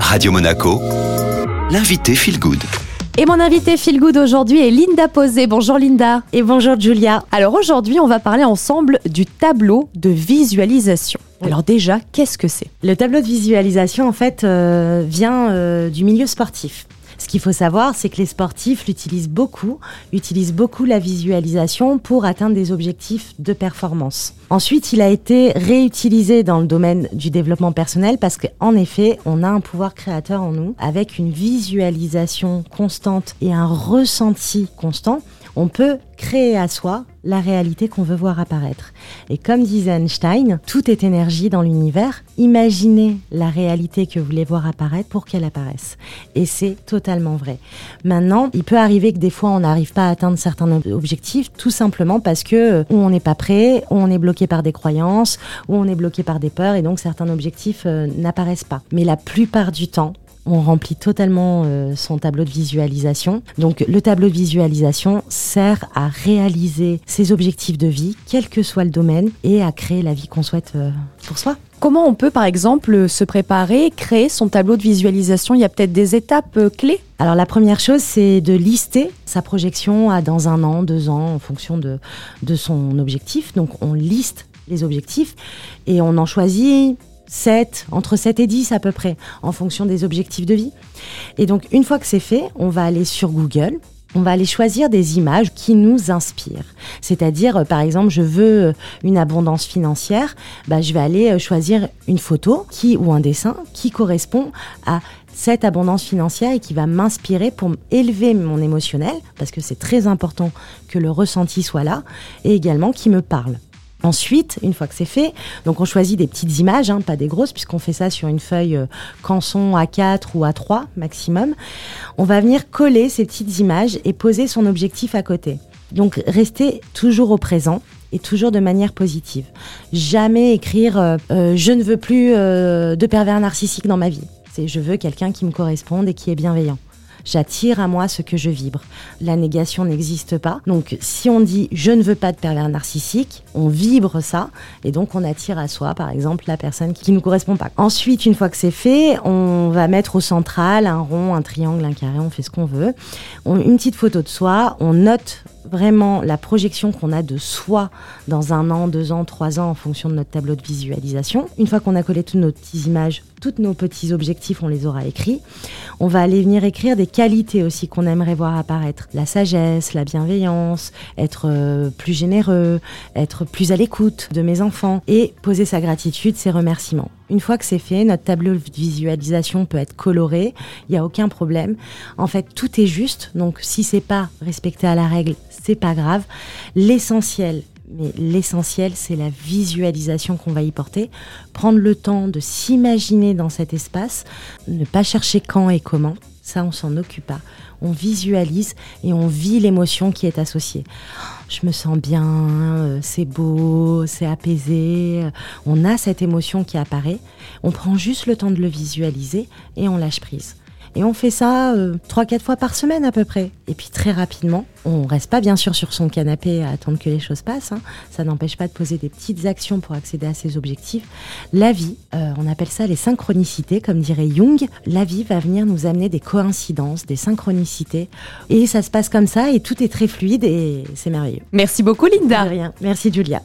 Radio Monaco, l'invité Feel Good. Et mon invité Feel Good aujourd'hui est Linda Posé. Bonjour Linda. Et bonjour Julia. Alors aujourd'hui, on va parler ensemble du tableau de visualisation. Alors déjà, qu'est-ce que c'est? Le tableau de visualisation, en fait, euh, vient euh, du milieu sportif. Qu'il faut savoir, c'est que les sportifs l'utilisent beaucoup, utilisent beaucoup la visualisation pour atteindre des objectifs de performance. Ensuite, il a été réutilisé dans le domaine du développement personnel parce qu'en effet, on a un pouvoir créateur en nous avec une visualisation constante et un ressenti constant on peut créer à soi la réalité qu'on veut voir apparaître. Et comme disait Einstein, tout est énergie dans l'univers. Imaginez la réalité que vous voulez voir apparaître pour qu'elle apparaisse. Et c'est totalement vrai. Maintenant, il peut arriver que des fois on n'arrive pas à atteindre certains objectifs tout simplement parce que euh, on n'est pas prêt, on est bloqué par des croyances, ou on est bloqué par des peurs et donc certains objectifs euh, n'apparaissent pas. Mais la plupart du temps, on remplit totalement euh, son tableau de visualisation. Donc le tableau de visualisation sert à réaliser ses objectifs de vie, quel que soit le domaine, et à créer la vie qu'on souhaite euh, pour soi. Comment on peut par exemple se préparer, créer son tableau de visualisation? Il y a peut-être des étapes euh, clés? Alors la première chose, c'est de lister sa projection à dans un an, deux ans, en fonction de, de son objectif. Donc on liste les objectifs et on en choisit 7, entre 7 et 10 à peu près, en fonction des objectifs de vie. Et donc, une fois que c'est fait, on va aller sur Google. On va aller choisir des images qui nous inspirent. C'est-à-dire, euh, par exemple, je veux euh, une abondance financière, bah, je vais aller euh, choisir une photo qui, ou un dessin qui correspond à cette abondance financière et qui va m'inspirer pour élever mon émotionnel, parce que c'est très important que le ressenti soit là, et également qui me parle. Ensuite, une fois que c'est fait, donc on choisit des petites images, hein, pas des grosses, puisqu'on fait ça sur une feuille euh, canson A4 ou A3 maximum. On va venir coller ces petites images et poser son objectif à côté. Donc rester toujours au présent et toujours de manière positive. Jamais écrire euh, euh, je ne veux plus de pervers narcissique dans ma vie. C'est je veux quelqu'un qui me corresponde et qui est bienveillant j'attire à moi ce que je vibre. La négation n'existe pas. Donc si on dit je ne veux pas de pervers narcissique, on vibre ça et donc on attire à soi par exemple la personne qui ne nous correspond pas. Ensuite, une fois que c'est fait, on va mettre au central un rond, un triangle, un carré, on fait ce qu'on veut. une petite photo de soi, on note vraiment la projection qu'on a de soi dans un an, deux ans, trois ans en fonction de notre tableau de visualisation. Une fois qu'on a collé toutes nos petites images, tous nos petits objectifs, on les aura écrits. On va aller venir écrire des qualités aussi qu'on aimerait voir apparaître. La sagesse, la bienveillance, être euh, plus généreux, être plus à l'écoute de mes enfants et poser sa gratitude, ses remerciements. Une fois que c'est fait, notre tableau de visualisation peut être coloré, il n'y a aucun problème. En fait, tout est juste, donc si c'est pas respecté à la règle, c'est pas grave. L'essentiel, mais l'essentiel, c'est la visualisation qu'on va y porter. Prendre le temps de s'imaginer dans cet espace, ne pas chercher quand et comment. Ça, on s'en occupe pas. On visualise et on vit l'émotion qui est associée. Je me sens bien, euh, c'est beau, c'est apaisé. On a cette émotion qui apparaît. On prend juste le temps de le visualiser et on lâche prise. Et on fait ça euh, trois, 4 quatre fois par semaine à peu près. Et puis très rapidement, on reste pas bien sûr sur son canapé à attendre que les choses passent. Hein. Ça n'empêche pas de poser des petites actions pour accéder à ses objectifs. La vie, euh, on appelle ça les synchronicités, comme dirait Jung. La vie va venir nous amener des coïncidences, des synchronicités. Et ça se passe comme ça et tout est très fluide et c'est merveilleux. Merci beaucoup Linda. De rien. Merci Julia.